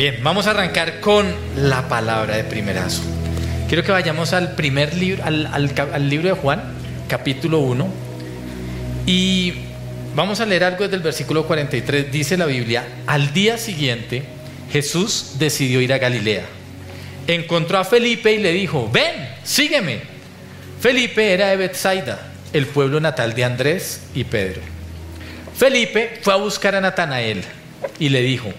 Bien, vamos a arrancar con la palabra de primerazo. Quiero que vayamos al primer libro, al, al libro de Juan, capítulo 1. Y vamos a leer algo desde el versículo 43. Dice la Biblia, al día siguiente Jesús decidió ir a Galilea. Encontró a Felipe y le dijo, ven, sígueme. Felipe era de Bethsaida, el pueblo natal de Andrés y Pedro. Felipe fue a buscar a Natanael y le dijo,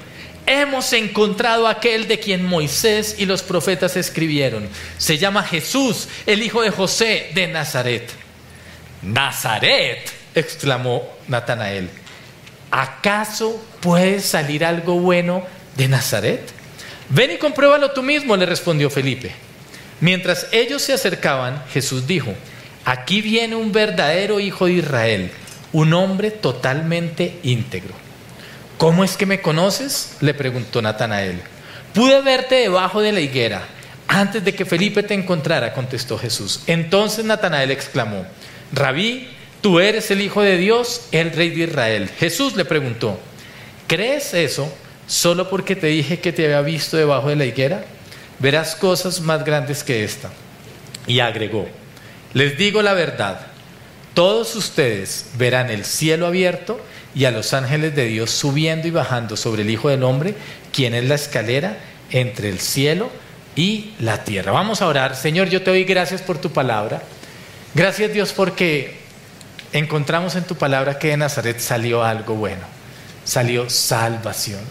hemos encontrado aquel de quien Moisés y los profetas escribieron. Se llama Jesús, el hijo de José de Nazaret. Nazaret, exclamó Natanael. ¿Acaso puede salir algo bueno de Nazaret? Ven y compruébalo tú mismo, le respondió Felipe. Mientras ellos se acercaban, Jesús dijo, aquí viene un verdadero hijo de Israel, un hombre totalmente íntegro. ¿Cómo es que me conoces? le preguntó Natanael. Pude verte debajo de la higuera antes de que Felipe te encontrara, contestó Jesús. Entonces Natanael exclamó, Rabí, tú eres el Hijo de Dios, el Rey de Israel. Jesús le preguntó, ¿crees eso solo porque te dije que te había visto debajo de la higuera? Verás cosas más grandes que esta. Y agregó, les digo la verdad, todos ustedes verán el cielo abierto y a los ángeles de Dios subiendo y bajando sobre el Hijo del Hombre, quien es la escalera entre el cielo y la tierra. Vamos a orar. Señor, yo te doy gracias por tu palabra. Gracias Dios porque encontramos en tu palabra que de Nazaret salió algo bueno, salió salvación.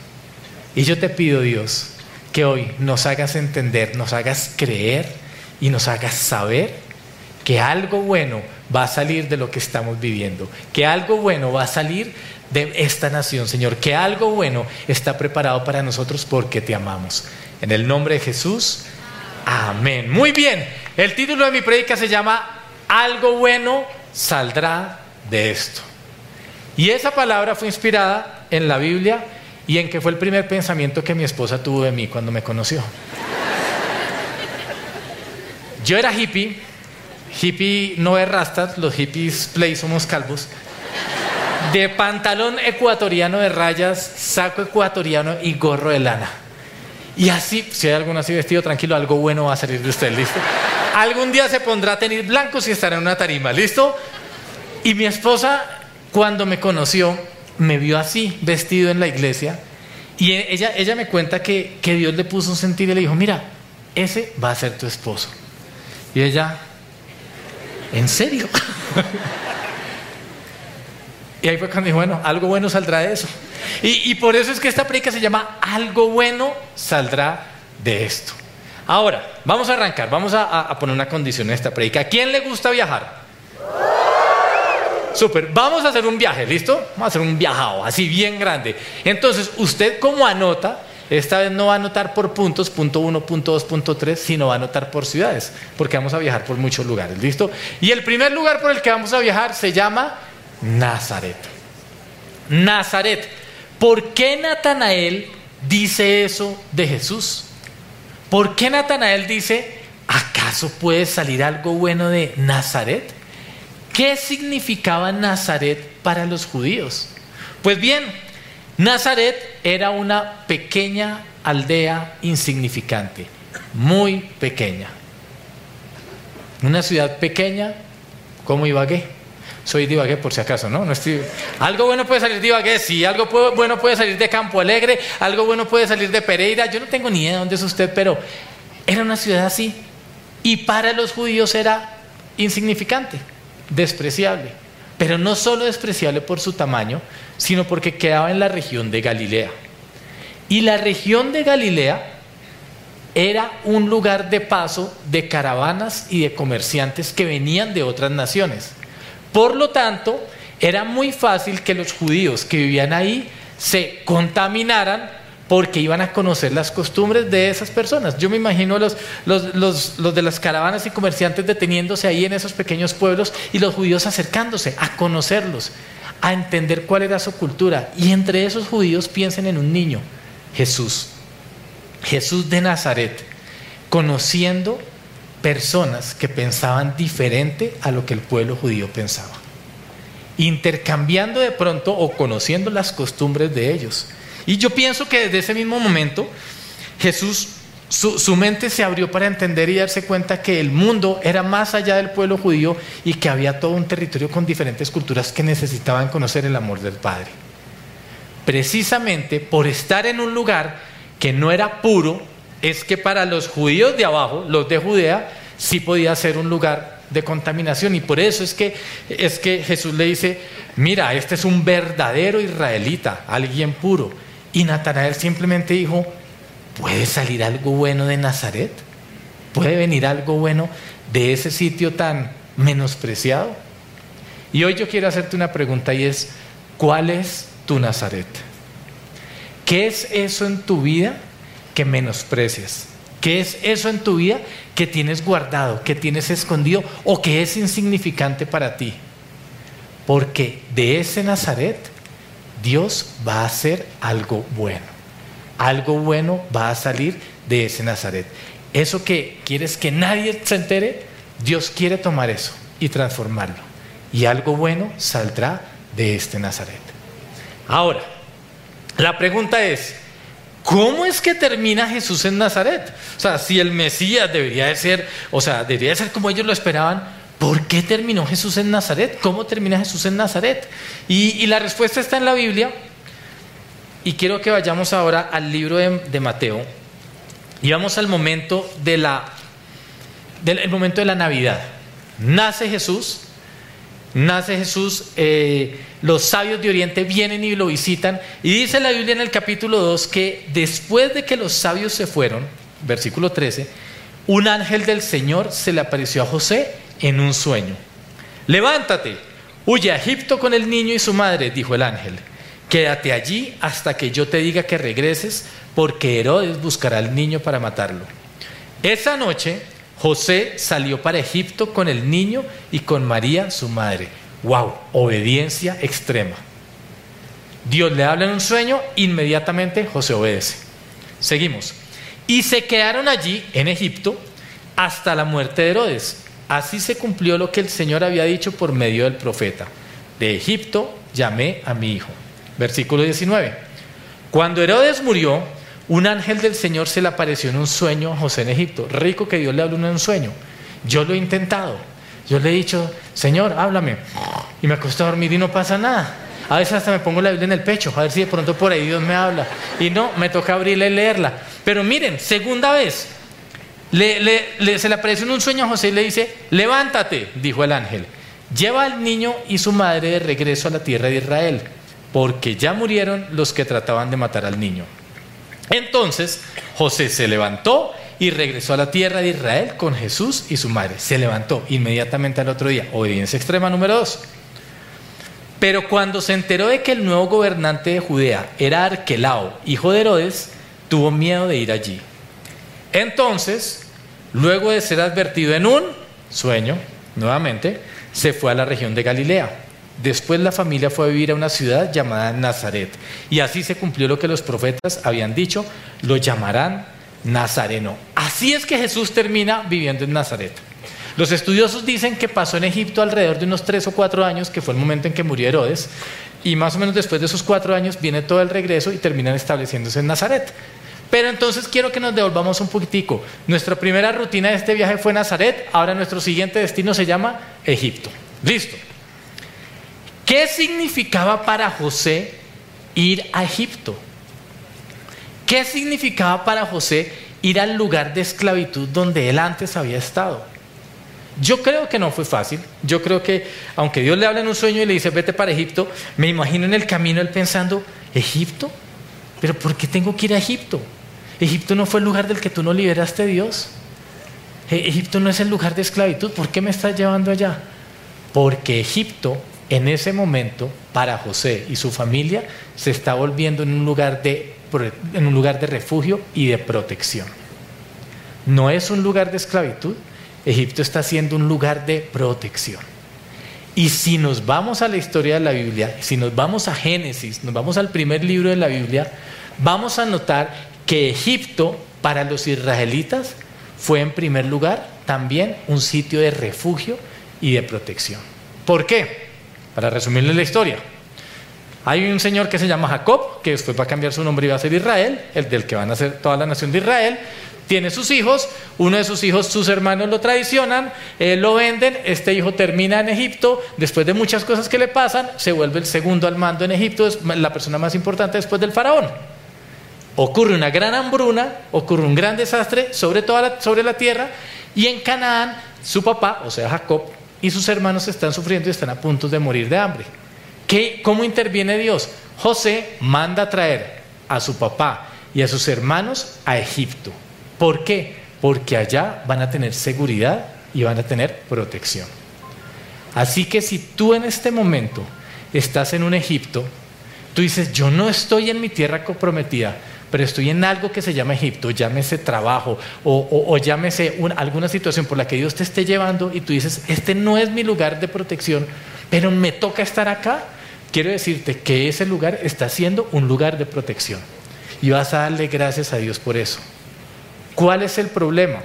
Y yo te pido Dios que hoy nos hagas entender, nos hagas creer y nos hagas saber que algo bueno va a salir de lo que estamos viviendo, que algo bueno va a salir de esta nación, Señor, que algo bueno está preparado para nosotros porque te amamos. En el nombre de Jesús, amén. Muy bien, el título de mi predica se llama algo bueno saldrá de esto. Y esa palabra fue inspirada en la Biblia y en que fue el primer pensamiento que mi esposa tuvo de mí cuando me conoció. Yo era hippie, hippie no es rastas, los hippies play somos calvos, de pantalón ecuatoriano de rayas, saco ecuatoriano y gorro de lana. Y así, si hay alguno así vestido, tranquilo, algo bueno va a salir de usted, ¿listo? Algún día se pondrá a tener blancos y estará en una tarima, ¿listo? Y mi esposa, cuando me conoció, me vio así, vestido en la iglesia, y ella, ella me cuenta que, que Dios le puso un sentido y le dijo, mira, ese va a ser tu esposo. Y ella, ¿en serio? y ahí fue cuando dijo, bueno, algo bueno saldrá de eso. Y, por eso es que esta predica se llama Algo bueno saldrá de esto. Ahora, vamos a arrancar, vamos a, poner una condición en esta predica. ¿A quién le gusta viajar? Súper, vamos a hacer un viaje, ¿listo? Vamos a hacer un viajado, así bien grande. Entonces, usted como anota, esta vez no va a anotar por puntos, punto uno, punto dos, punto tres, sino va a anotar por ciudades, porque vamos a viajar por muchos lugares, ¿listo? Y el primer lugar por el que vamos a viajar se llama Nazaret. Nazaret. ¿Por qué Natanael dice eso de Jesús? ¿Por qué Natanael dice, ¿acaso puede salir algo bueno de Nazaret? ¿Qué significaba Nazaret para los judíos? Pues bien, Nazaret era una pequeña aldea insignificante, muy pequeña. Una ciudad pequeña como Ibagué soy divagué por si acaso, ¿no? no estoy... Algo bueno puede salir de Ibagué, sí, algo bueno puede salir de Campo Alegre, algo bueno puede salir de Pereira, yo no tengo ni idea de dónde es usted, pero era una ciudad así. Y para los judíos era insignificante, despreciable. Pero no solo despreciable por su tamaño, sino porque quedaba en la región de Galilea. Y la región de Galilea era un lugar de paso de caravanas y de comerciantes que venían de otras naciones. Por lo tanto, era muy fácil que los judíos que vivían ahí se contaminaran porque iban a conocer las costumbres de esas personas. Yo me imagino los, los, de las caravanas y comerciantes deteniéndose ahí en esos pequeños pueblos y los judíos acercándose a conocerlos, a entender cuál era su cultura. Y entre esos judíos piensen en un niño, Jesús, Jesús de Nazaret, conociendo personas que pensaban diferente a lo que el pueblo judío pensaba, intercambiando de pronto o conociendo las costumbres de ellos. Y yo pienso que desde ese mismo momento Jesús, su, su, mente se abrió para entender y darse cuenta que el mundo era más allá del pueblo judío y que había todo un territorio con diferentes culturas que necesitaban conocer el amor del Padre. Precisamente por estar en un lugar que no era puro, es que para los judíos de abajo, los de Judea, sí podía ser un lugar de contaminación. Y por eso es que, es que Jesús le dice, mira, este es un verdadero israelita, alguien puro. Y Natanael simplemente dijo, ¿puede salir algo bueno de Nazaret? ¿Puede venir algo bueno de ese sitio tan menospreciado? Y hoy yo quiero hacerte una pregunta y es, ¿cuál es tu Nazaret? ¿Qué es eso en tu vida que menosprecias? ¿Qué es eso en tu vida que tienes guardado, que tienes escondido o que es insignificante para ti? Porque de ese Nazaret Dios va a hacer algo bueno. Algo bueno va a salir de ese Nazaret. Eso que quieres que nadie se entere, Dios quiere tomar eso y transformarlo. Y algo bueno saldrá de este Nazaret. Ahora, la pregunta es, ¿Cómo es que termina Jesús en Nazaret? O sea, si el Mesías debería de ser, o sea, debería de ser como ellos lo esperaban, ¿por qué terminó Jesús en Nazaret? ¿Cómo termina Jesús en Nazaret? Y, la respuesta está en la Biblia. Y quiero que vayamos ahora al libro de, Mateo. Y vamos al momento de la, del momento de la Navidad. Nace Jesús, nace Jesús. Eh, los sabios de Oriente vienen y lo visitan. Y dice la Biblia en el capítulo 2 que después de que los sabios se fueron, versículo 13, un ángel del Señor se le apareció a José en un sueño. Levántate, huye a Egipto con el niño y su madre, dijo el ángel. Quédate allí hasta que yo te diga que regreses, porque Herodes buscará al niño para matarlo. Esa noche José salió para Egipto con el niño y con María, su madre Wow, obediencia extrema. Dios le habla en un sueño, inmediatamente José obedece. Seguimos. Y se quedaron allí, en Egipto, hasta la muerte de Herodes. Así se cumplió lo que el Señor había dicho por medio del profeta. De Egipto llamé a mi hijo. Versículo 19. Cuando Herodes murió, un ángel del Señor se le apareció en un sueño a José en Egipto. Rico que Dios le habló en un sueño. Yo lo he intentado yo le he dicho, Señor, háblame. Y me acuesto a dormir y no pasa nada. A veces hasta me pongo la Biblia en el pecho, a ver si de pronto por ahí Dios me habla. Y no, me toca abrirla y leerla. Pero miren, segunda vez, se le apareció en un sueño a José y le dice, levántate, dijo el ángel, lleva al niño y su madre de regreso a la tierra de Israel, porque ya murieron los que trataban de matar al niño. Entonces José se levantó y regresó a la tierra de Israel con Jesús y su madre. Se levantó inmediatamente al otro día. Obediencia extrema número dos. Pero cuando se enteró de que el nuevo gobernante de Judea era Arquelao, hijo de Herodes, tuvo miedo de ir allí. Entonces, luego de ser advertido en un sueño, nuevamente, se fue a la región de Galilea. Después la familia fue a vivir a una ciudad llamada Nazaret. Y así se cumplió lo que los profetas habían dicho, lo llamarán nazareno. Así es que Jesús termina viviendo en Nazaret. Los estudiosos dicen que pasó en Egipto alrededor de unos tres o cuatro años, que fue el momento en que murió Herodes, y más o menos después de esos cuatro años viene todo el regreso y terminan estableciéndose en Nazaret. Pero entonces quiero que nos devolvamos un poquitico. Nuestra primera rutina de este viaje fue Nazaret, ahora nuestro siguiente destino se llama Egipto. Listo. ¿Qué significaba para José ir a Egipto? ¿Qué significaba para José ir al lugar de esclavitud donde él antes había estado? Yo creo que no fue fácil. Yo creo que, aunque Dios le habla en un sueño y le dice, vete para Egipto, me imagino en el camino él pensando, ¿Egipto? ¿Pero por qué tengo que ir a Egipto? Egipto no fue el lugar del que tú no liberaste a Dios. E, Egipto no es el lugar de esclavitud. ¿Por qué me estás llevando allá? Porque Egipto, en ese momento, para José y su familia, se está volviendo en un lugar de en un lugar de refugio y de protección. No es un lugar de esclavitud, Egipto está siendo un lugar de protección. Y si nos vamos a la historia de la Biblia, si nos vamos a Génesis, nos vamos al primer libro de la Biblia, vamos a notar que Egipto para los israelitas fue en primer lugar también un sitio de refugio y de protección. ¿Por qué? Para resumirles la historia. Hay un señor que se llama Jacob, que después va a cambiar su nombre y va a ser Israel, el del que van a ser toda la nación de Israel. Tiene sus hijos, uno de sus hijos, sus hermanos lo traicionan, eh, lo venden, este hijo termina en Egipto, después de muchas cosas que le pasan, se vuelve el segundo al mando en Egipto, es la persona más importante después del faraón. Ocurre una gran hambruna, ocurre un gran desastre sobre, toda la, sobre la tierra, y en Canaán su papá, o sea Jacob, y sus hermanos están sufriendo y están a punto de morir de hambre. ¿Qué, ¿Cómo interviene Dios? José manda a traer a su papá y a sus hermanos a Egipto. ¿Por qué? Porque allá van a tener seguridad y van a tener protección. Así que si tú en este momento estás en un Egipto, tú dices, yo no estoy en mi tierra comprometida, pero estoy en algo que se llama Egipto, llámese trabajo o, llámese alguna situación por la que Dios te esté llevando y tú dices, este no es mi lugar de protección, pero me toca estar acá, quiero decirte que ese lugar está siendo un lugar de protección. Y vas a darle gracias a Dios por eso. ¿Cuál es el problema?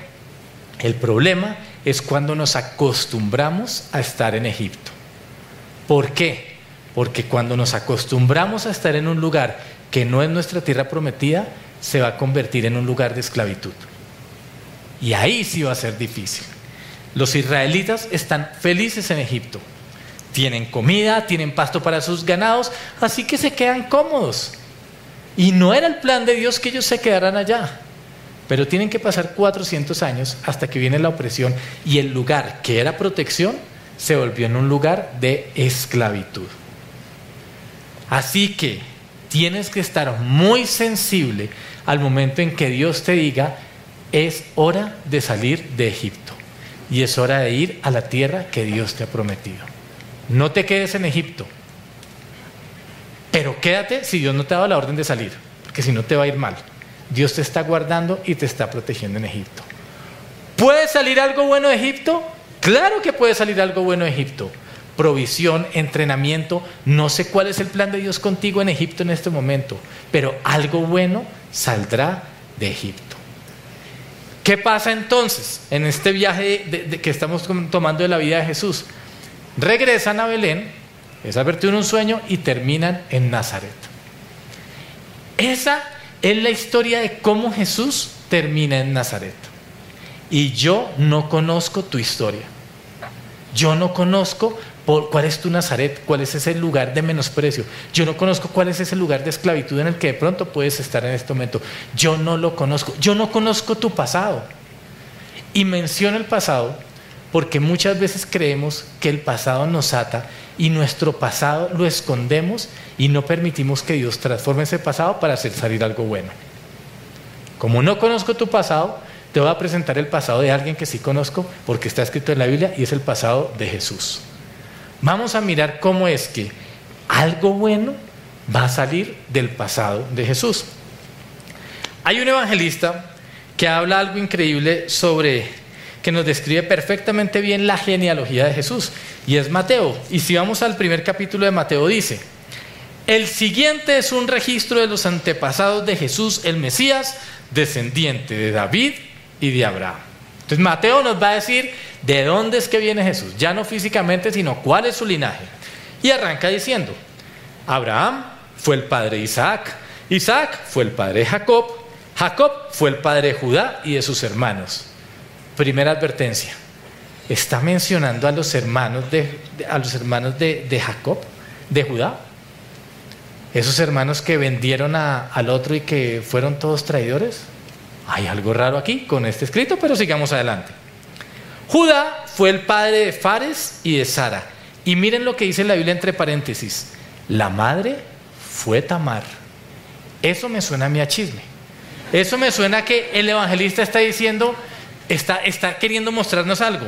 El problema es cuando nos acostumbramos a estar en Egipto. ¿Por qué? Porque cuando nos acostumbramos a estar en un lugar que no es nuestra tierra prometida, se va a convertir en un lugar de esclavitud. Y ahí sí va a ser difícil. Los israelitas están felices en Egipto. Tienen comida, tienen pasto para sus ganados, así que se quedan cómodos. Y no era el plan de Dios que ellos se quedaran allá. Pero tienen que pasar 400 años hasta que viene la opresión y el lugar que era protección se volvió en un lugar de esclavitud. Así que tienes que estar muy sensible al momento en que Dios te diga, es hora de salir de Egipto y es hora de ir a la tierra que Dios te ha prometido. No te quedes en Egipto, pero quédate si Dios no te ha dado la orden de salir, porque si no te va a ir mal. Dios te está guardando y te está protegiendo en Egipto. ¿Puede salir algo bueno de Egipto? Claro que puede salir algo bueno de Egipto provisión, entrenamiento. No sé cuál es el plan de Dios contigo en Egipto en este momento, pero algo bueno saldrá de Egipto. ¿Qué pasa entonces en este viaje que estamos tomando de la vida de Jesús? Regresan a Belén, es advertido en un sueño y terminan en Nazaret. Esa es la historia de cómo Jesús termina en Nazaret. Y yo no conozco tu historia. Yo no conozco ¿Cuál es tu Nazaret? ¿Cuál es ese lugar de menosprecio? Yo no conozco cuál es ese lugar de esclavitud en el que de pronto puedes estar en este momento. Yo no lo conozco. Yo no conozco tu pasado. Y menciono el pasado porque muchas veces creemos que el pasado nos ata y nuestro pasado lo escondemos y no permitimos que Dios transforme ese pasado para hacer salir algo bueno. Como no conozco tu pasado, te voy a presentar el pasado de alguien que sí conozco porque está escrito en la Biblia y es el pasado de Jesús. Vamos a mirar cómo es que algo bueno va a salir del pasado de Jesús. Hay un evangelista que habla algo increíble sobre que nos describe perfectamente bien la genealogía de Jesús y es Mateo. Y si vamos al primer capítulo de Mateo dice, el siguiente es un registro de los antepasados de Jesús, el Mesías, descendiente de David y de Abraham. Entonces Mateo nos va a decir de dónde es que viene Jesús, ya no físicamente, sino cuál es su linaje. Y arranca diciendo, Abraham fue el padre de Isaac, Isaac fue el padre de Jacob, Jacob fue el padre de Judá y de sus hermanos. Primera advertencia, está mencionando a los hermanos de, a los hermanos de, Jacob, de Judá, esos hermanos que vendieron al otro y que fueron todos traidores. Hay algo raro aquí con este escrito, pero sigamos adelante. Judá fue el padre de Fares y de Sara. Y miren lo que dice la Biblia entre paréntesis. La madre fue Tamar. Eso me suena a mí a chisme. Eso me suena a que el evangelista está diciendo, está, está queriendo mostrarnos algo.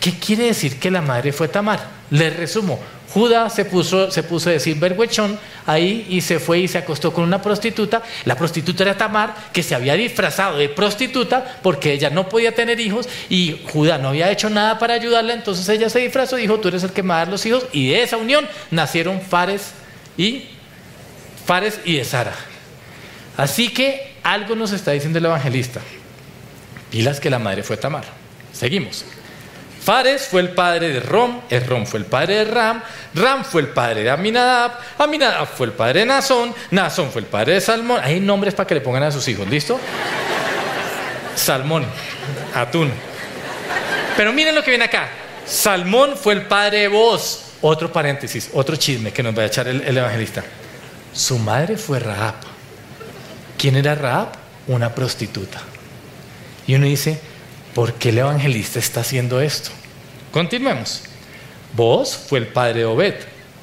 ¿Qué quiere decir que la madre fue Tamar? Les resumo. Judas se puso, se puso de vergüechón ahí y se fue y se acostó con una prostituta. La prostituta era Tamar, que se había disfrazado de prostituta porque ella no podía tener hijos y Judá no había hecho nada para ayudarla. Entonces ella se disfrazó y dijo: Tú eres el que me va a dar los hijos. Y de esa unión nacieron Fares y Fares y de Sara. Así que algo nos está diciendo el evangelista. Pilas que la madre fue Tamar. Seguimos. Fares fue el padre de Rom, Rom fue el padre de Ram, Ram fue el padre de Aminadab, Aminadab fue el padre de Nazón, Nazón fue el padre de Salmón. Hay nombres para que le pongan a sus hijos, ¿listo? Salmón, atún. Pero miren lo que viene acá. Salmón fue el padre de vos. Otro paréntesis, otro chisme que nos va a echar el, el evangelista. Su madre fue Rahab. ¿Quién era Rahab? Una prostituta. Y uno dice, ¿por qué el evangelista está haciendo esto? Continuemos. Vos fue el padre de Obed,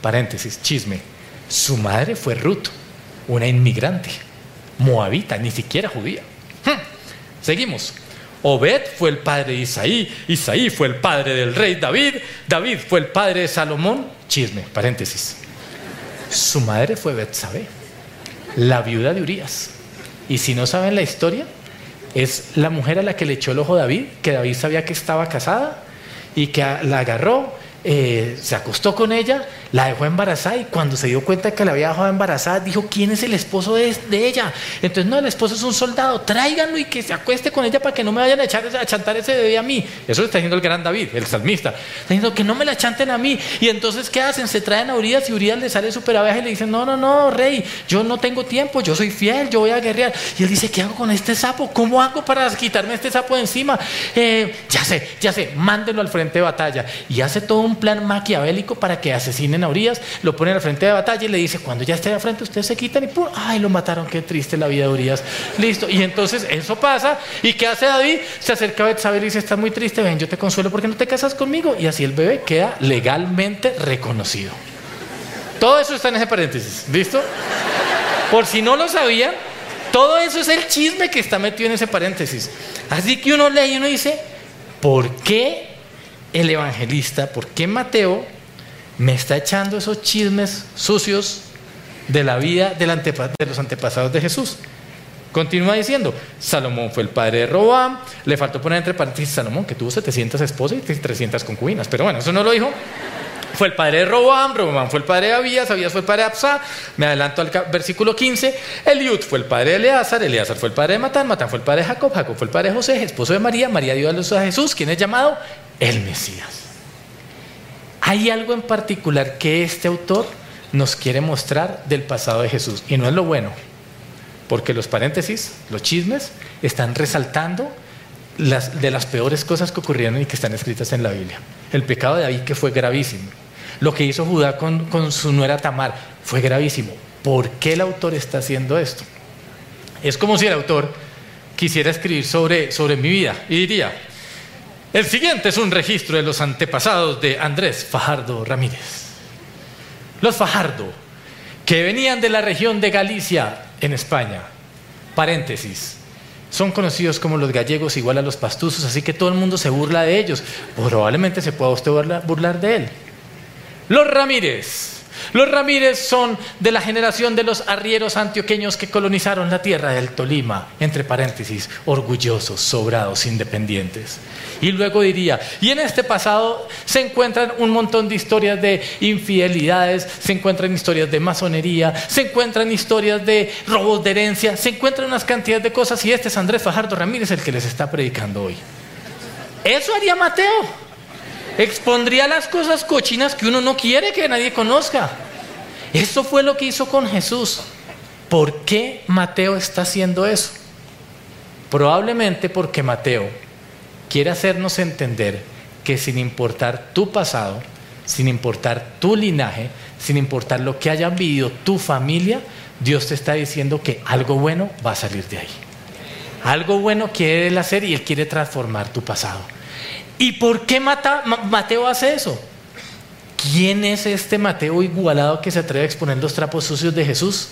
paréntesis, chisme. Su madre fue Ruth, una inmigrante, moabita, ni siquiera judía. Hm. Seguimos. Obed fue el padre de Isaí, Isaí fue el padre del rey David, David fue el padre de Salomón, chisme, paréntesis. Su madre fue Betsabé, la viuda de Urias. Y si no saben la historia, es la mujer a la que le echó el ojo David, que David sabía que estaba casada y que la agarró, eh, se acostó con ella la dejó embarazada y cuando se dio cuenta que la había dejado embarazada, dijo, ¿quién es el esposo de, ella? Entonces, no, el esposo es un soldado, tráiganlo y que se acueste con ella para que no me vayan a, echar, a chantar ese bebé a mí. Eso lo está diciendo el gran David, el salmista. Está diciendo que no me la chanten a mí. Y entonces, ¿qué hacen? Se traen a Urias y Urias le sale súper abeja y le dicen, no, no, no, rey, yo no tengo tiempo, yo soy fiel, yo voy a guerrear. Y él dice, ¿qué hago con este sapo? ¿Cómo hago para quitarme este sapo de encima? Eh, ya sé, ya sé, mándenlo al frente de batalla. Y hace todo un plan maquiavélico para que asesinen a Urias, lo pone al frente de batalla y le dice, cuando ya esté al frente, ustedes se quitan y ¡pum! ¡ay, lo mataron! ¡Qué triste la vida de Urias! Listo. Y entonces eso pasa. ¿Y qué hace David? Se acerca a Betsabé y dice, estás muy triste, ven, yo te consuelo porque no te casas conmigo. Y así el bebé queda legalmente reconocido. Todo eso está en ese paréntesis. ¿Listo? Por si no lo sabían, todo eso es el chisme que está metido en ese paréntesis. Así que uno lee y uno dice, ¿por qué el evangelista, por qué Mateo me está echando esos chismes sucios de la vida de los antepasados de Jesús. Continúa diciendo, Salomón fue el padre de Robam, le faltó poner entre paréntesis Salomón, que tuvo 700 esposas y 300 concubinas, pero bueno, eso no lo dijo. Fue el padre de Robam, Robam fue el padre de Abías, Abías fue el padre de Absa, me adelanto al versículo 15, Eliud fue el padre de Eleazar, Eleazar fue el padre de Matán, Matán fue el padre de Jacob, Jacob fue el padre de José, esposo de María, María dio a luz a Jesús, quien es llamado el Mesías. Hay algo en particular que este autor nos quiere mostrar del pasado de Jesús. Y no es lo bueno, porque los paréntesis, los chismes, están resaltando las, de las peores cosas que ocurrieron y que están escritas en la Biblia. El pecado de David que fue gravísimo. Lo que hizo Judá con, con su nuera Tamar fue gravísimo. ¿Por qué el autor está haciendo esto? Es como si el autor quisiera escribir sobre, sobre mi vida y diría, el siguiente es un registro de los antepasados de Andrés Fajardo Ramírez. Los Fajardo, que venían de la región de Galicia, en España, paréntesis, son conocidos como los gallegos igual a los pastuzos, así que todo el mundo se burla de ellos. Probablemente se pueda usted burlar de él. Los Ramírez, los Ramírez son de la generación de los arrieros antioqueños que colonizaron la tierra del Tolima, entre paréntesis, orgullosos, sobrados, independientes. Y luego diría, y en este pasado se encuentran un montón de historias de infidelidades, se encuentran historias de masonería, se encuentran historias de robos de herencia, se encuentran unas cantidades de cosas y este es Andrés Fajardo Ramírez el que les está predicando hoy. Eso haría Mateo expondría las cosas cochinas que uno no quiere que nadie conozca. Eso fue lo que hizo con Jesús. ¿Por qué Mateo está haciendo eso? Probablemente porque Mateo quiere hacernos entender que sin importar tu pasado, sin importar tu linaje, sin importar lo que haya vivido tu familia, Dios te está diciendo que algo bueno va a salir de ahí. Algo bueno quiere él hacer y él quiere transformar tu pasado. ¿Y por qué Mateo hace eso? ¿Quién es este Mateo igualado que se atreve a exponer los trapos sucios de Jesús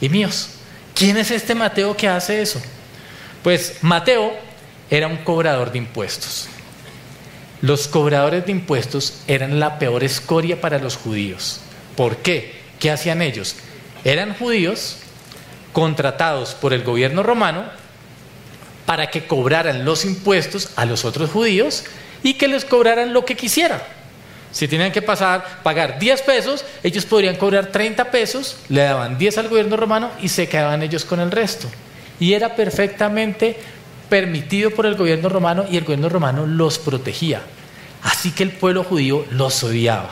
y míos? ¿Quién es este Mateo que hace eso? Pues Mateo era un cobrador de impuestos. Los cobradores de impuestos eran la peor escoria para los judíos. ¿Por qué? ¿Qué hacían ellos? Eran judíos contratados por el gobierno romano para que cobraran los impuestos a los otros judíos y que les cobraran lo que quisieran. Si tenían que pasar, pagar 10 pesos, ellos podrían cobrar 30 pesos, le daban 10 al gobierno romano y se quedaban ellos con el resto. Y era perfectamente permitido por el gobierno romano y el gobierno romano los protegía. Así que el pueblo judío los odiaba.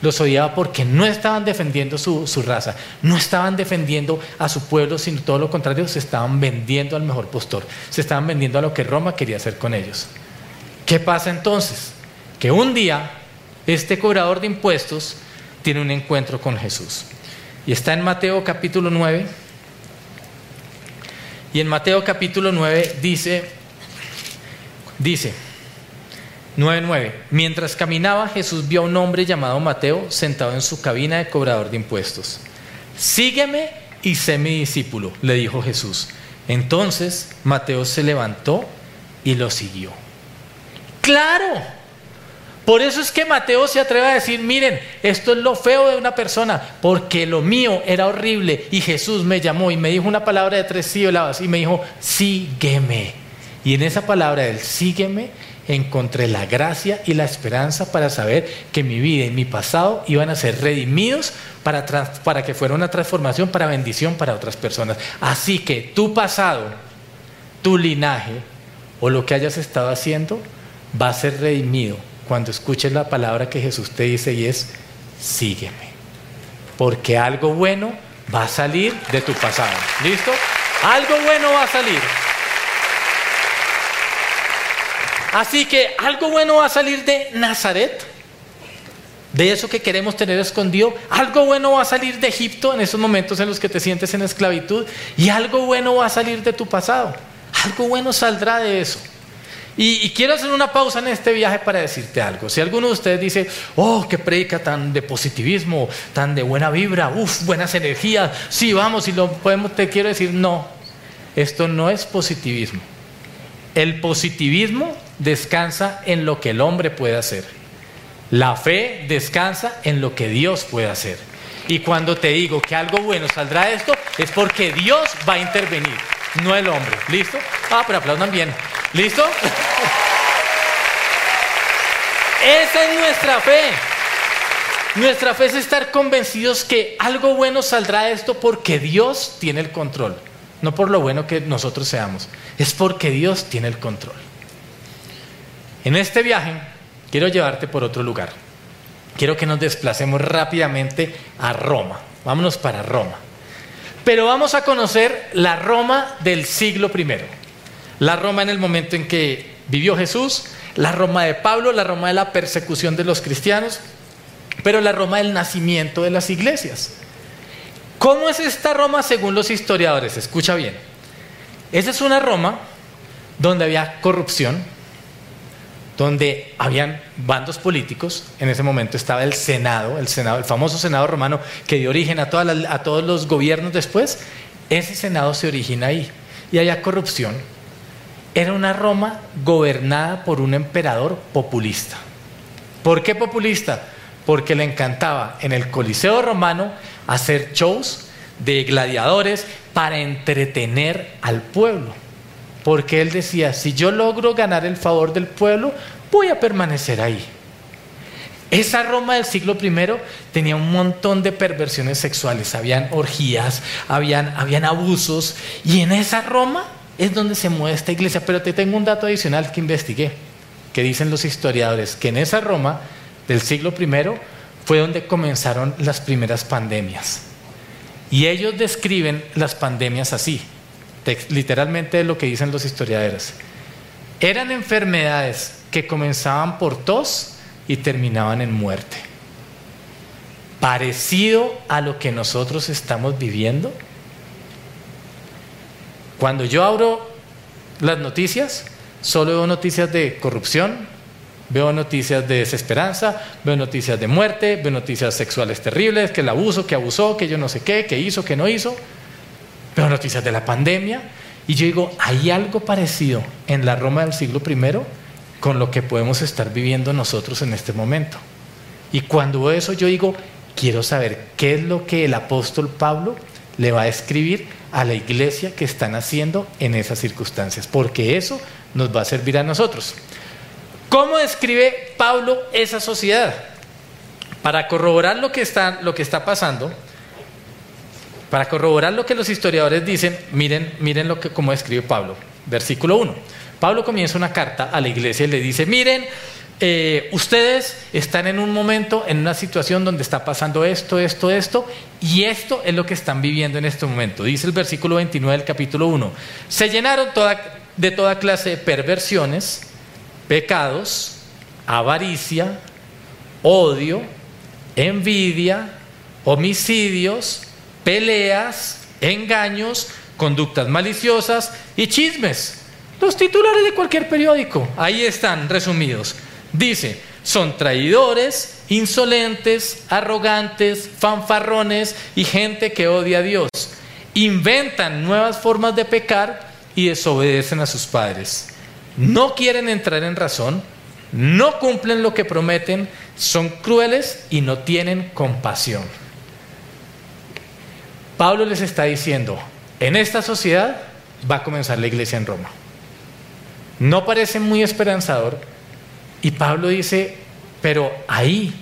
Los odiaba porque no estaban defendiendo su, su, raza, no estaban defendiendo a su pueblo, sino todo lo contrario, se estaban vendiendo al mejor postor, se estaban vendiendo a lo que Roma quería hacer con ellos. ¿Qué pasa entonces? Que un día este cobrador de impuestos tiene un encuentro con Jesús. Y está en Mateo capítulo 9. Y en Mateo capítulo 9 dice, dice, 9.9. Mientras caminaba, Jesús vio a un hombre llamado Mateo sentado en su cabina de cobrador de impuestos. Sígueme y sé mi discípulo, le dijo Jesús. Entonces Mateo se levantó y lo siguió. Claro. Por eso es que Mateo se atreve a decir, miren, esto es lo feo de una persona, porque lo mío era horrible y Jesús me llamó y me dijo una palabra de tres sílabas y me dijo, sígueme. Y en esa palabra del sígueme encontré la gracia y la esperanza para saber que mi vida y mi pasado iban a ser redimidos para, para que fuera una transformación, para bendición para otras personas. Así que tu pasado, tu linaje o lo que hayas estado haciendo va a ser redimido cuando escuches la palabra que Jesús te dice y es, sígueme. Porque algo bueno va a salir de tu pasado. ¿Listo? Algo bueno va a salir. Así que algo bueno va a salir de Nazaret, de eso que queremos tener escondido. Algo bueno va a salir de Egipto en esos momentos en los que te sientes en esclavitud. Y algo bueno va a salir de tu pasado. Algo bueno saldrá de eso. Y, quiero hacer una pausa en este viaje para decirte algo. Si alguno de ustedes dice, oh, qué predica tan de positivismo, tan de buena vibra, uff, buenas energías, sí, vamos, y lo podemos, te quiero decir, no, esto no es positivismo. El positivismo descansa en lo que el hombre puede hacer. La fe descansa en lo que Dios puede hacer. Y cuando te digo que algo bueno saldrá de esto, es porque Dios va a intervenir, no el hombre. ¿Listo? Ah, pero aplaudan bien. ¿Listo? Esa es nuestra fe. Nuestra fe es estar convencidos que algo bueno saldrá de esto porque Dios tiene el control. No por lo bueno que nosotros seamos, es porque Dios tiene el control. En este viaje quiero llevarte por otro lugar. Quiero que nos desplacemos rápidamente a Roma. Vámonos para Roma. Pero vamos a conocer la Roma del siglo I. La Roma en el momento en que vivió Jesús, la Roma de Pablo, la Roma de la persecución de los cristianos, pero la Roma del nacimiento de las iglesias. ¿Cómo es esta Roma según los historiadores? Escucha bien. Esa es una Roma donde había corrupción, donde habían bandos políticos, en ese momento estaba el Senado, el famoso Senado romano que dio origen a, a todos los gobiernos después, ese Senado se origina ahí y había corrupción. Era una Roma gobernada por un emperador populista. ¿Por qué populista? Porque le encantaba en el Coliseo romano hacer shows de gladiadores para entretener al pueblo. Porque él decía, si yo logro ganar el favor del pueblo, voy a permanecer ahí. Esa Roma del siglo I tenía un montón de perversiones sexuales, habían orgías, habían, habían abusos, y en esa Roma es donde se mueve esta iglesia. Pero te tengo un dato adicional que investigué, que dicen los historiadores, que en esa Roma del siglo I fue donde comenzaron las primeras pandemias. Y ellos describen las pandemias así literalmente lo que dicen los historiadores. Eran enfermedades que comenzaban por tos y terminaban en muerte. Parecido a lo que nosotros estamos viviendo. Cuando yo abro las noticias, solo veo noticias de corrupción, veo noticias de desesperanza, veo noticias de muerte, veo noticias sexuales terribles, que el abuso, que abusó, que yo no sé qué, que hizo, que no hizo veo noticias de la pandemia y yo digo, hay algo parecido en la Roma del siglo I con lo que podemos estar viviendo nosotros en este momento. Y cuando veo eso yo digo, quiero saber qué es lo que el apóstol Pablo le va a escribir a la iglesia que están haciendo en esas circunstancias, porque eso nos va a servir a nosotros. ¿Cómo describe Pablo esa sociedad? Para corroborar lo que está, lo que está pasando, para corroborar lo que los historiadores dicen, miren, miren lo que, escribe Pablo. Versículo 1. Pablo comienza una carta a la iglesia y le dice, miren, eh, ustedes están en un momento, en una situación donde está pasando esto, esto, esto, y esto es lo que están viviendo en este momento. Dice el versículo 29 del capítulo 1. Se llenaron de toda clase de perversiones, pecados, avaricia, odio, envidia, homicidios, peleas, engaños, conductas maliciosas y chismes. Los titulares de cualquier periódico, ahí están resumidos. Dice, son traidores, insolentes, arrogantes, fanfarrones y gente que odia a Dios. Inventan nuevas formas de pecar y desobedecen a sus padres. No quieren entrar en razón, no cumplen lo que prometen, son crueles y no tienen compasión. Pablo les está diciendo, en esta sociedad va a comenzar la iglesia en Roma. No parece muy esperanzador, y Pablo dice, pero ahí,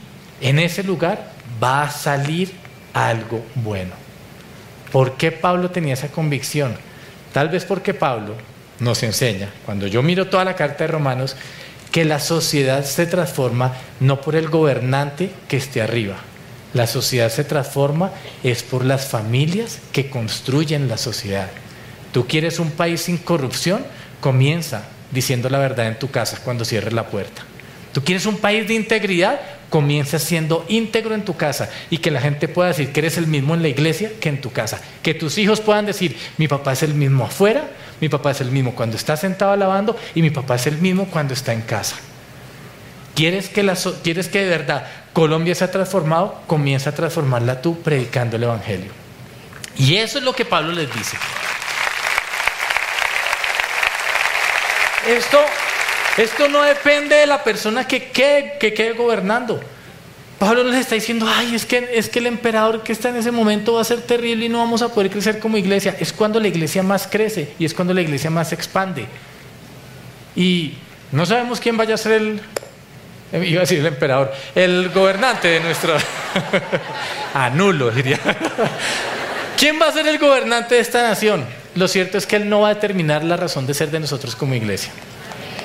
en ese lugar, va a salir algo bueno. ¿Por qué Pablo tenía esa convicción? Tal vez porque Pablo nos enseña, cuando yo miro toda la carta de Romanos, que la sociedad se transforma no por el gobernante que esté arriba. La sociedad se transforma es por las familias que construyen la sociedad. ¿Tú quieres un país sin corrupción? Comienza diciendo la verdad en tu casa cuando cierres la puerta. ¿Tú quieres un país de integridad? Comienza siendo íntegro en tu casa y que la gente pueda decir que eres el mismo en la iglesia que en tu casa. Que tus hijos puedan decir, mi papá es el mismo afuera, mi papá es el mismo cuando está sentado lavando y mi papá es el mismo cuando está en casa. ¿Quieres que, ¿Quieres que de verdad Colombia se ha transformado? Comienza a transformarla tú predicando el Evangelio. Y eso es lo que Pablo les dice. Esto, esto no depende de la persona que quede, que quede gobernando. Pablo les está diciendo, ay, es que, es que el emperador que está en ese momento va a ser terrible y no vamos a poder crecer como iglesia. Es cuando la iglesia más crece y es cuando la iglesia más se expande. Y no sabemos quién vaya a ser el, iba a decir el emperador, el gobernante de nuestro... Anulo, diría. ¿Quién va a ser el gobernante de esta nación? Lo cierto es que Él no va a determinar la razón de ser de nosotros como iglesia.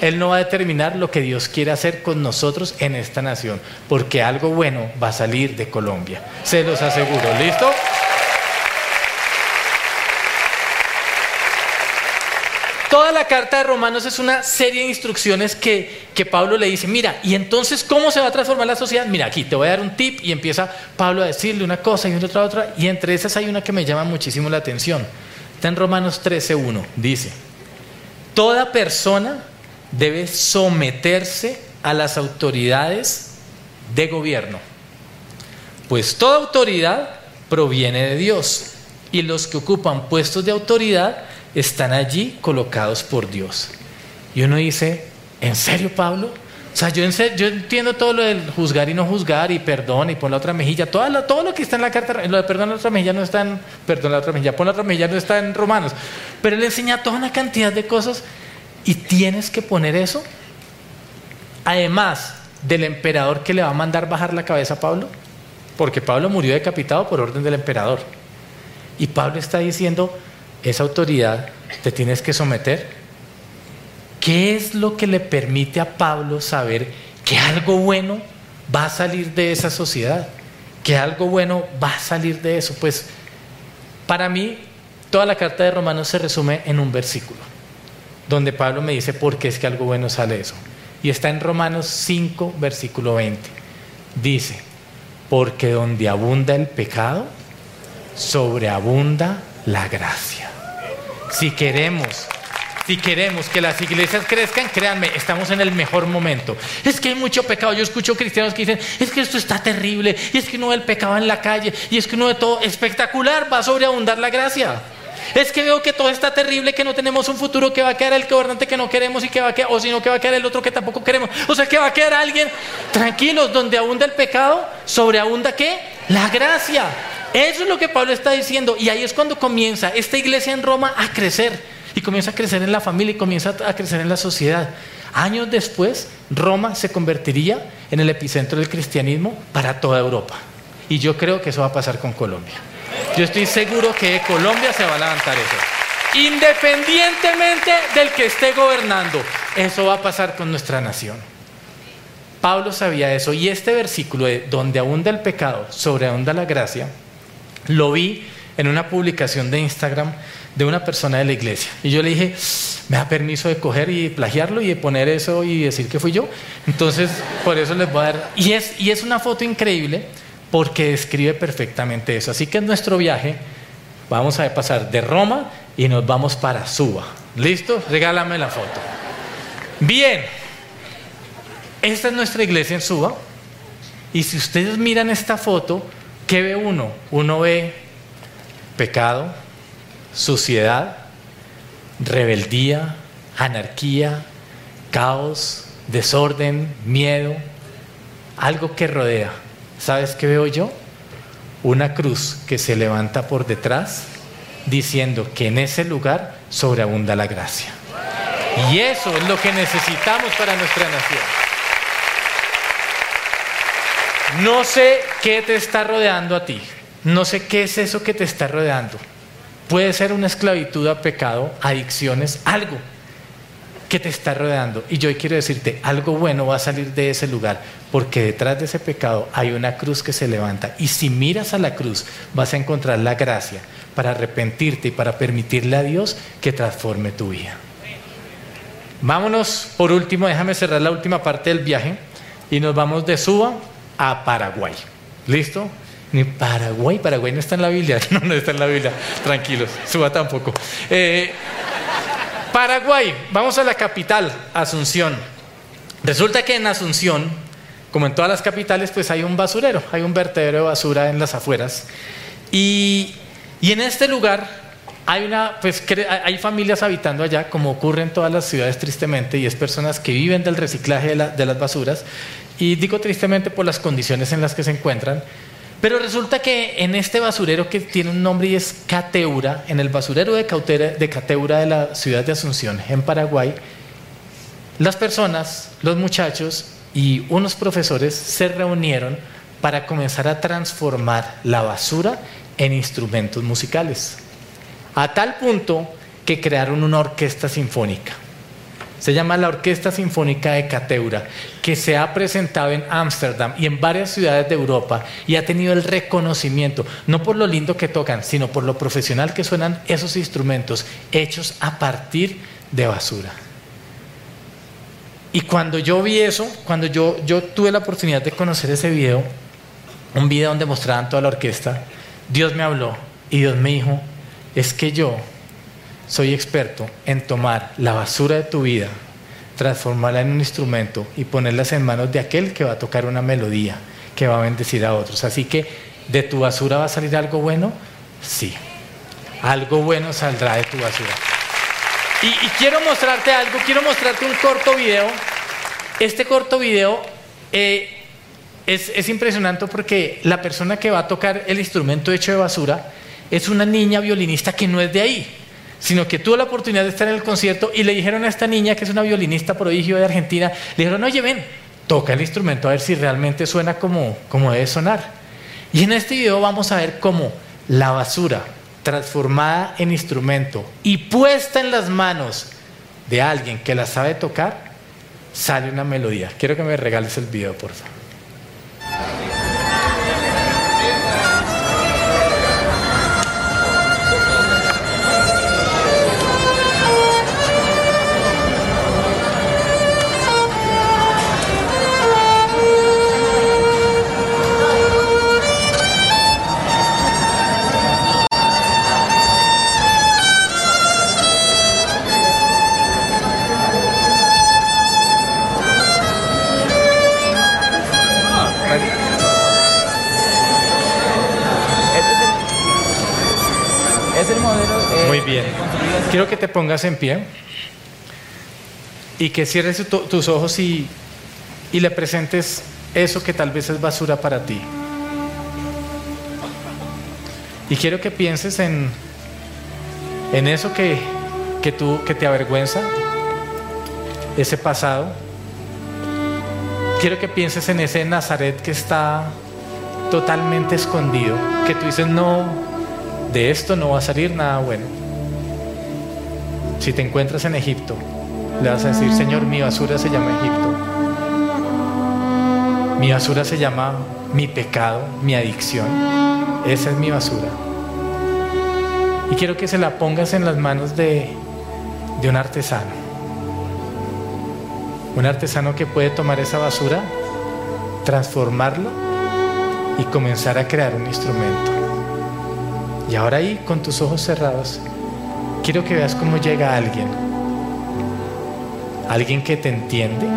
Él no va a determinar lo que Dios quiere hacer con nosotros en esta nación, porque algo bueno va a salir de Colombia. Se los aseguro. ¿Listo? Toda la carta de Romanos es una serie de instrucciones que, Pablo le dice, mira, ¿y entonces cómo se va a transformar la sociedad? Mira, aquí te voy a dar un tip y empieza Pablo a decirle una cosa y otra, otra, y entre esas hay una que me llama muchísimo la atención. Está en Romanos 13.1. Dice, toda persona debe someterse a las autoridades de gobierno, pues toda autoridad proviene de Dios y los que ocupan puestos de autoridad están allí colocados por Dios. Y uno dice, ¿en serio Pablo? O sea, yo, entiendo todo lo del juzgar y no juzgar y perdón y pon la otra mejilla, todo lo, todo lo que está en la carta, lo de perdón la otra mejilla no está en, perdón la otra mejilla, pon la otra mejilla no está en Romanos, pero él enseña toda una cantidad de cosas y tienes que poner eso, además del emperador que le va a mandar bajar la cabeza a Pablo, porque Pablo murió decapitado por orden del emperador. Y Pablo está diciendo, esa autoridad te tienes que someter ¿Qué es lo que le permite a Pablo saber que algo bueno va a salir de esa sociedad? Que algo bueno va a salir de eso. Pues para mí, toda la carta de Romanos se resume en un versículo, donde Pablo me dice por qué es que algo bueno sale de eso. Y está en Romanos 5, versículo 20. Dice, porque donde abunda el pecado, sobreabunda la gracia. Si queremos si queremos que las iglesias crezcan, créanme, estamos en el mejor momento. Es que hay mucho pecado. Yo escucho cristianos que dicen, es que esto está terrible, y es que uno ve el pecado en la calle, y es que uno ve todo espectacular, va a sobreabundar la gracia. Es que veo que todo está terrible, que no tenemos un futuro, que va a quedar el gobernante que no queremos y que va a quedar, o sino que va a quedar el otro que tampoco queremos. O sea, que va a quedar alguien. Tranquilos, donde abunda el pecado, sobreabunda qué? La gracia. Eso es lo que Pablo está diciendo. Y ahí es cuando comienza esta iglesia en Roma a crecer y comienza a crecer en la familia y comienza a crecer en la sociedad. Años después, Roma se convertiría en el epicentro del cristianismo para toda Europa. Y yo creo que eso va a pasar con Colombia. Yo estoy seguro que Colombia se va a levantar eso. Independientemente del que esté gobernando, eso va a pasar con nuestra nación. Pablo sabía eso y este versículo de donde abunda el pecado, sobreabunda la gracia, lo vi en una publicación de Instagram de una persona de la iglesia. Y yo le dije, ¿me da permiso de coger y plagiarlo y de poner eso y decir que fui yo? Entonces, por eso les voy a dar... Y es, y es una foto increíble porque describe perfectamente eso. Así que en nuestro viaje vamos a pasar de Roma y nos vamos para Suba. ¿Listo? Regálame la foto. Bien, esta es nuestra iglesia en Suba. Y si ustedes miran esta foto, ¿qué ve uno? Uno ve pecado, suciedad, rebeldía, anarquía, caos, desorden, miedo, algo que rodea. ¿Sabes qué veo yo? Una cruz que se levanta por detrás diciendo que en ese lugar sobreabunda la gracia. Y eso es lo que necesitamos para nuestra nación. No sé qué te está rodeando a ti. No sé qué es eso que te está rodeando. Puede ser una esclavitud a pecado, adicciones, algo que te está rodeando. Y yo quiero decirte, algo bueno va a salir de ese lugar, porque detrás de ese pecado hay una cruz que se levanta. Y si miras a la cruz, vas a encontrar la gracia para arrepentirte y para permitirle a Dios que transforme tu vida. Vámonos, por último, déjame cerrar la última parte del viaje y nos vamos de Suba a Paraguay. ¿Listo? Ni Paraguay, Paraguay no está en la Biblia. No, no está en la Biblia. Tranquilos, suba tampoco. Eh, Paraguay, vamos a la capital, Asunción. Resulta que en Asunción, como en todas las capitales, pues hay un basurero, hay un vertedero de basura en las afueras. Y, y en este lugar hay, una, pues, hay familias habitando allá, como ocurre en todas las ciudades tristemente, y es personas que viven del reciclaje de, de las basuras. Y digo tristemente por las condiciones en las que se encuentran. Pero resulta que en este basurero que tiene un nombre y es Cateura, en el basurero de, Cateura de la ciudad de Asunción, en Paraguay, las personas, los muchachos y unos profesores se reunieron para comenzar a transformar la basura en instrumentos musicales. A tal punto que crearon una orquesta sinfónica. Se llama la Orquesta Sinfónica de Cateura, que se ha presentado en Ámsterdam y en varias ciudades de Europa y ha tenido el reconocimiento, no por lo lindo que tocan, sino por lo profesional que suenan esos instrumentos hechos a partir de basura. Y cuando yo vi eso, cuando yo, yo tuve la oportunidad de conocer ese video, un video donde mostraban toda la orquesta, Dios me habló y Dios me dijo, es que yo soy experto en tomar la basura de tu vida, transformarla en un instrumento y ponerlas en manos de aquel que va a tocar una melodía, que va a bendecir a otros. Así que, ¿de tu basura va a salir algo bueno? Sí. Algo bueno saldrá de tu basura. Y, quiero mostrarte algo, quiero mostrarte un corto video. Este corto video eh, es, es impresionante porque la persona que va a tocar el instrumento hecho de basura es una niña violinista que no es de ahí sino que tuvo la oportunidad de estar en el concierto y le dijeron a esta niña, que es una violinista prodigio de Argentina, le dijeron, oye, ven, toca el instrumento a ver si realmente suena como, como debe sonar. Y en este video vamos a ver cómo la basura transformada en instrumento y puesta en las manos de alguien que la sabe tocar, sale una melodía. Quiero que me regales el video, por favor. Quiero que te pongas en pie y que cierres tus ojos y, le presentes eso que tal vez es basura para ti. Y quiero que pienses en, en eso que, que, tú, que te avergüenza, ese pasado. Quiero que pienses en ese Nazaret que está totalmente escondido, que tú dices, no, de esto no va a salir nada bueno. Si te encuentras en Egipto, le vas a decir, Señor, mi basura se llama Egipto. Mi basura se llama mi pecado, mi adicción. Esa es mi basura. Y quiero que se la pongas en las manos de, de un artesano. Un artesano que puede tomar esa basura, transformarla y comenzar a crear un instrumento. Y ahora ahí, con tus ojos cerrados, quiero que veas cómo llega alguien. Alguien que te entiende,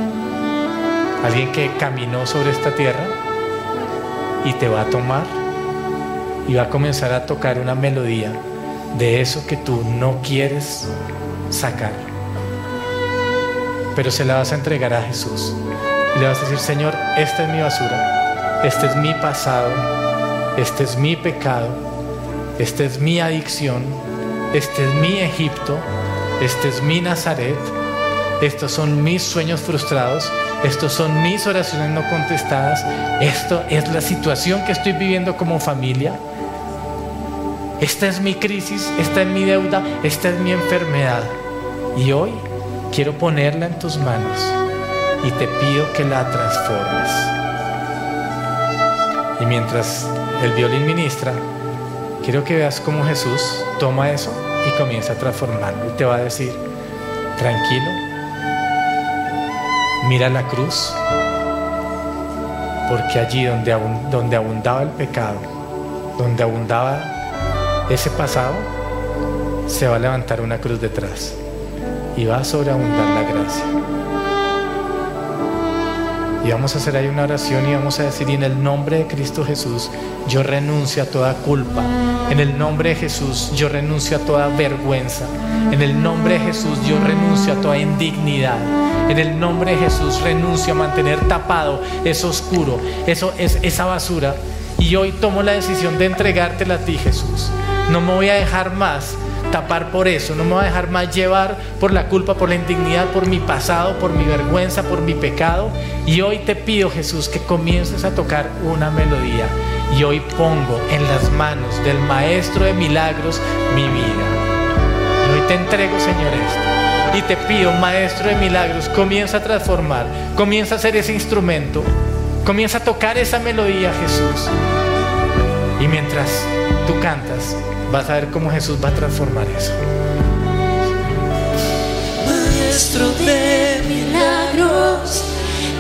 alguien que caminó sobre esta tierra y te va a tomar y va a comenzar a tocar una melodía de eso que tú no quieres sacar. Pero se la vas a entregar a Jesús. Y le vas a decir, Señor, esta es mi basura, este es mi pasado, este es mi pecado, esta es mi adicción, este es mi Egipto, este es mi Nazaret, estos son mis sueños frustrados, estos son mis oraciones no contestadas, esto es la situación que estoy viviendo como familia. Esta es mi crisis, esta es mi deuda, esta es mi enfermedad. Y hoy quiero ponerla en tus manos y te pido que la transformes. Y mientras el violín ministra, quiero que veas cómo Jesús toma eso y comienza a transformarlo. Y te va a decir, tranquilo, mira la cruz, porque allí donde, donde abundaba el pecado, donde abundaba ese pasado, se va a levantar una cruz detrás y va a sobreabundar la gracia. Y vamos a hacer ahí una oración y vamos a decir, en el nombre de Cristo Jesús, yo renuncio a toda culpa. En el nombre de Jesús, yo renuncio a toda vergüenza. En el nombre de Jesús, yo renuncio a toda indignidad. En el nombre de Jesús, renuncio a mantener tapado eso oscuro, eso es esa basura. Y hoy tomo la decisión de entregártela a ti, Jesús. No me voy a dejar más tapar por eso, no me voy a dejar más llevar por la culpa, por la indignidad, por mi pasado, por mi vergüenza, por mi pecado. Y hoy te pido, Jesús, que comiences a tocar una melodía. Y hoy pongo en las manos del Maestro de Milagros mi vida. Y hoy te entrego, Señor, esto. Y te pido, Maestro de Milagros, comienza a transformar, comienza a ser ese instrumento, comienza a tocar esa melodía, Jesús. Y mientras tú cantas, vas a ver cómo Jesús va a transformar eso. Maestro de milagros,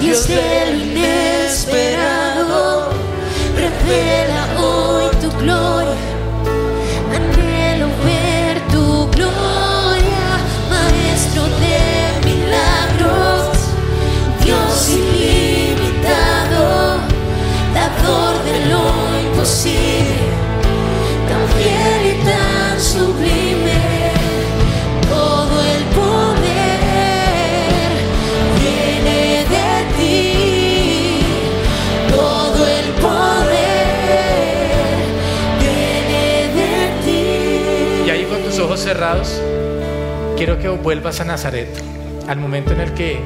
Dios del inesperado, revela hoy tu gloria. Anhelo ver tu gloria, Maestro de milagros, Dios ilimitado, dador imposible fiel y tan sublime. Todo el poder viene de ti. Todo el poder viene de ti. Y ahí con tus ojos cerrados, quiero que vuelvas a Nazaret, al momento en el que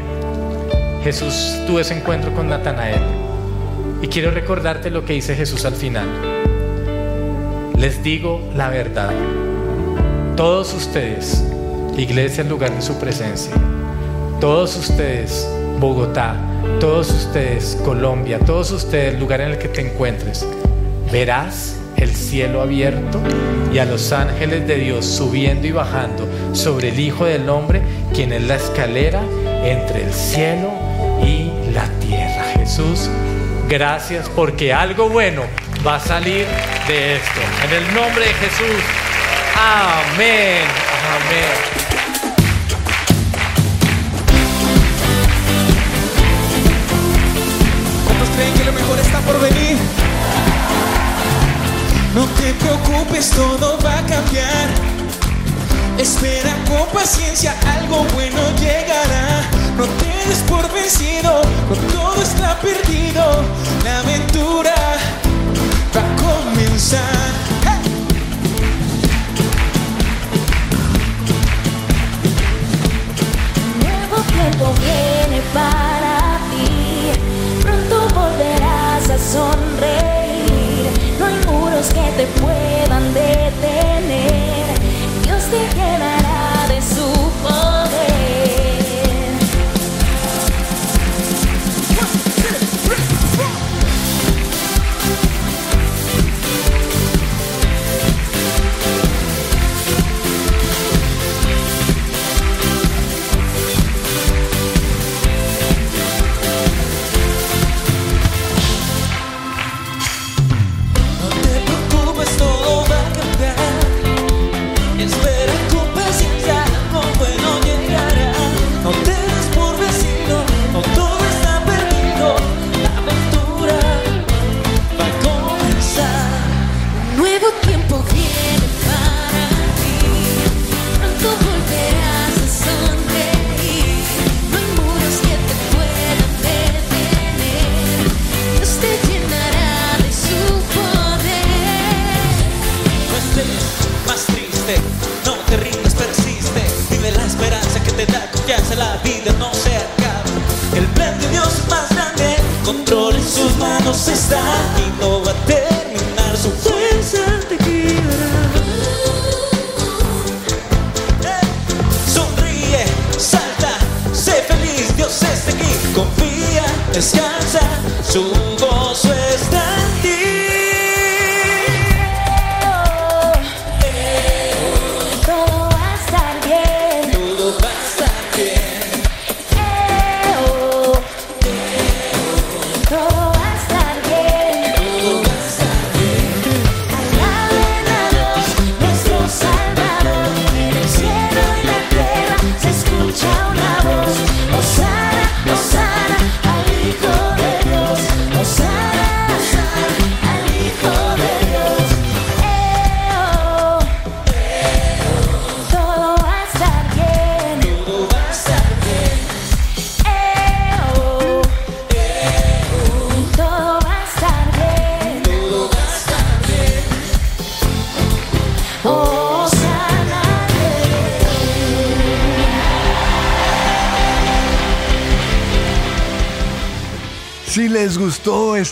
Jesús tuvo ese encuentro con Natanael. Y quiero recordarte lo que dice Jesús al final. Les digo la verdad. Todos ustedes, iglesia en lugar de su presencia, todos ustedes, Bogotá, todos ustedes, Colombia, todos ustedes, lugar en el que te encuentres, verás el cielo abierto y a los ángeles de Dios subiendo y bajando sobre el Hijo del Hombre, quien es la escalera entre el cielo y la tierra. Jesús, gracias porque algo bueno va a salir de esto. En el nombre de Jesús. Amén. Amén. ¿Cuántos creen que lo mejor está por venir? No te preocupes, todo va a cambiar. Espera con paciencia, algo bueno llegará. No te des por vencido, no todo está perdido. La aventura va a comenzar. ¡Hey! Nuevo tiempo viene para ti. Pronto volverás a sonreír. No hay muros que te puedan detener. Dios está aquí, confía, descansa, su gozo es.